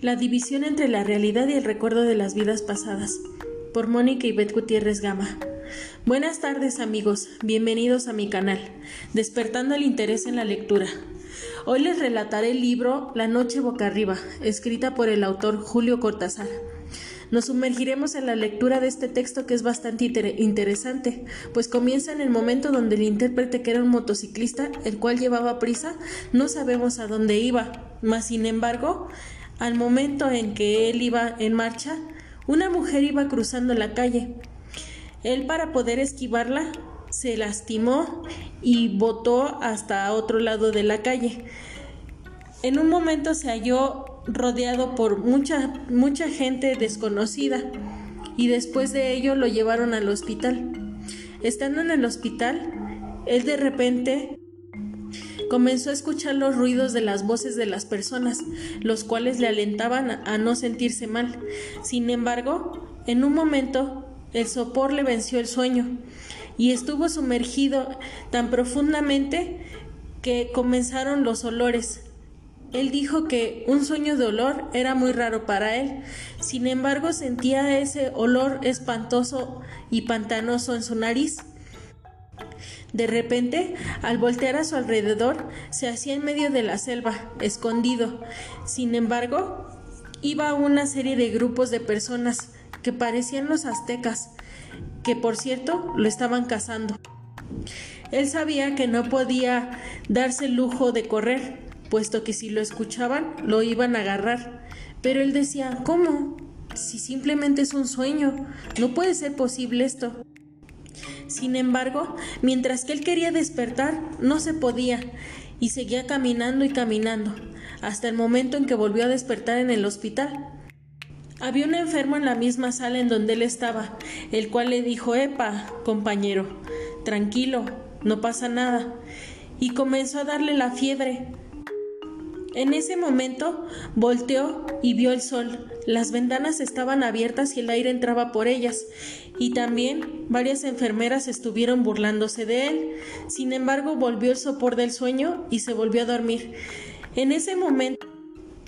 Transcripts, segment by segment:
La división entre la realidad y el recuerdo de las vidas pasadas. Por Mónica Beth Gutiérrez Gama. Buenas tardes amigos, bienvenidos a mi canal, despertando el interés en la lectura. Hoy les relataré el libro La noche boca arriba, escrita por el autor Julio Cortázar. Nos sumergiremos en la lectura de este texto que es bastante interesante, pues comienza en el momento donde el intérprete, que era un motociclista, el cual llevaba prisa, no sabemos a dónde iba, mas sin embargo, al momento en que él iba en marcha, una mujer iba cruzando la calle. Él para poder esquivarla se lastimó y botó hasta otro lado de la calle. En un momento se halló rodeado por mucha, mucha gente desconocida y después de ello lo llevaron al hospital. Estando en el hospital, él de repente comenzó a escuchar los ruidos de las voces de las personas, los cuales le alentaban a no sentirse mal. Sin embargo, en un momento el sopor le venció el sueño y estuvo sumergido tan profundamente que comenzaron los olores, él dijo que un sueño de olor era muy raro para él, sin embargo sentía ese olor espantoso y pantanoso en su nariz. De repente, al voltear a su alrededor, se hacía en medio de la selva, escondido. Sin embargo, iba una serie de grupos de personas que parecían los aztecas, que por cierto lo estaban cazando. Él sabía que no podía darse el lujo de correr, puesto que si lo escuchaban lo iban a agarrar. Pero él decía, ¿cómo? Si simplemente es un sueño, no puede ser posible esto. Sin embargo, mientras que él quería despertar, no se podía, y seguía caminando y caminando, hasta el momento en que volvió a despertar en el hospital. Había un enfermo en la misma sala en donde él estaba, el cual le dijo, Epa, compañero, tranquilo, no pasa nada, y comenzó a darle la fiebre, en ese momento volteó y vio el sol. Las ventanas estaban abiertas y el aire entraba por ellas, y también varias enfermeras estuvieron burlándose de él. Sin embargo, volvió el sopor del sueño y se volvió a dormir. En ese momento,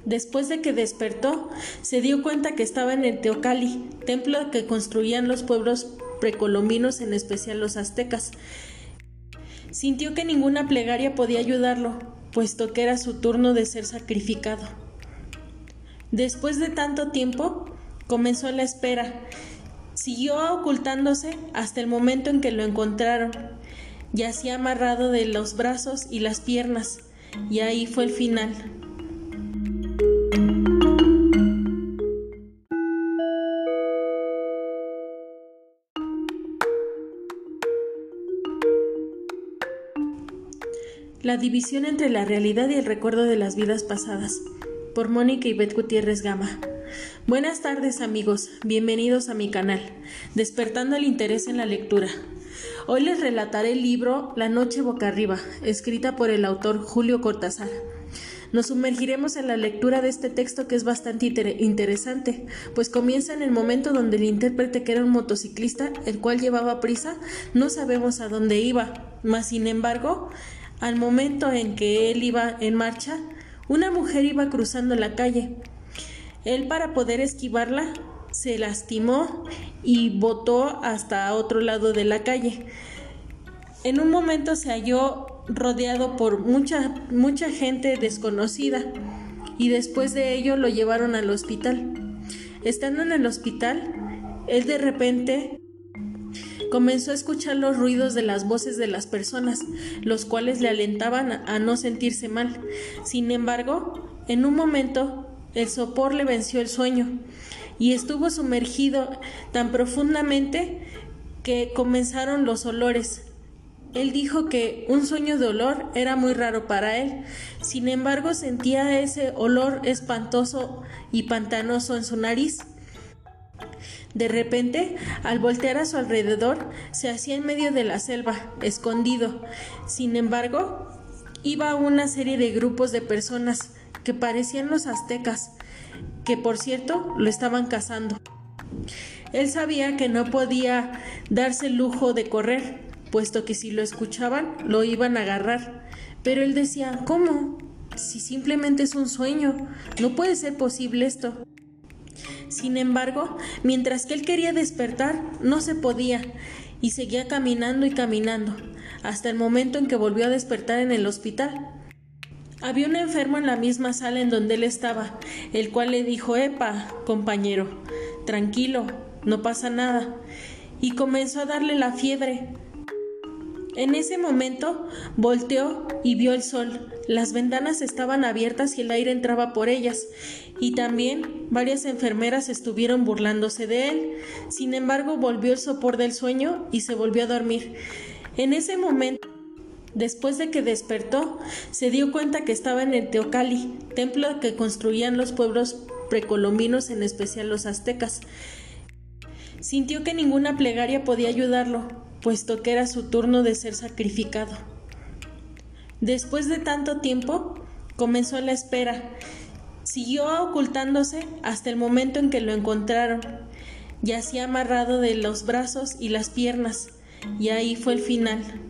después de que despertó, se dio cuenta que estaba en el Teocali, templo que construían los pueblos precolombinos, en especial los aztecas. Sintió que ninguna plegaria podía ayudarlo, puesto que era su turno de ser sacrificado. Después de tanto tiempo, comenzó la espera. Siguió ocultándose hasta el momento en que lo encontraron. Yacía amarrado de los brazos y las piernas, y ahí fue el final. La división entre la realidad y el recuerdo de las vidas pasadas. Por Mónica Beth Gutiérrez Gama. Buenas tardes amigos, bienvenidos a mi canal, despertando el interés en la lectura. Hoy les relataré el libro La noche boca arriba, escrita por el autor Julio Cortázar. Nos sumergiremos en la lectura de este texto que es bastante interesante, pues comienza en el momento donde el intérprete, que era un motociclista, el cual llevaba prisa, no sabemos a dónde iba, mas sin embargo, al momento en que él iba en marcha, una mujer iba cruzando la calle. Él para poder esquivarla se lastimó y botó hasta otro lado de la calle. En un momento se halló rodeado por mucha mucha gente desconocida y después de ello lo llevaron al hospital. Estando en el hospital, él de repente comenzó a escuchar los ruidos de las voces de las personas, los cuales le alentaban a no sentirse mal. Sin embargo, en un momento el sopor le venció el sueño y estuvo sumergido tan profundamente que comenzaron los olores. Él dijo que un sueño de olor era muy raro para él, sin embargo sentía ese olor espantoso y pantanoso en su nariz. De repente, al voltear a su alrededor, se hacía en medio de la selva, escondido. Sin embargo, iba una serie de grupos de personas que parecían los aztecas, que por cierto lo estaban cazando. Él sabía que no podía darse el lujo de correr, puesto que si lo escuchaban lo iban a agarrar. Pero él decía, ¿cómo? si simplemente es un sueño, no puede ser posible esto. Sin embargo, mientras que él quería despertar, no se podía, y seguía caminando y caminando, hasta el momento en que volvió a despertar en el hospital. Había un enfermo en la misma sala en donde él estaba, el cual le dijo, Epa, compañero, tranquilo, no pasa nada, y comenzó a darle la fiebre. En ese momento volteó y vio el sol. Las ventanas estaban abiertas y el aire entraba por ellas, y también varias enfermeras estuvieron burlándose de él. Sin embargo, volvió el sopor del sueño y se volvió a dormir. En ese momento, después de que despertó, se dio cuenta que estaba en el Teocali, templo que construían los pueblos precolombinos, en especial los aztecas. Sintió que ninguna plegaria podía ayudarlo, puesto que era su turno de ser sacrificado. Después de tanto tiempo, comenzó la espera. Siguió ocultándose hasta el momento en que lo encontraron. Yacía amarrado de los brazos y las piernas, y ahí fue el final.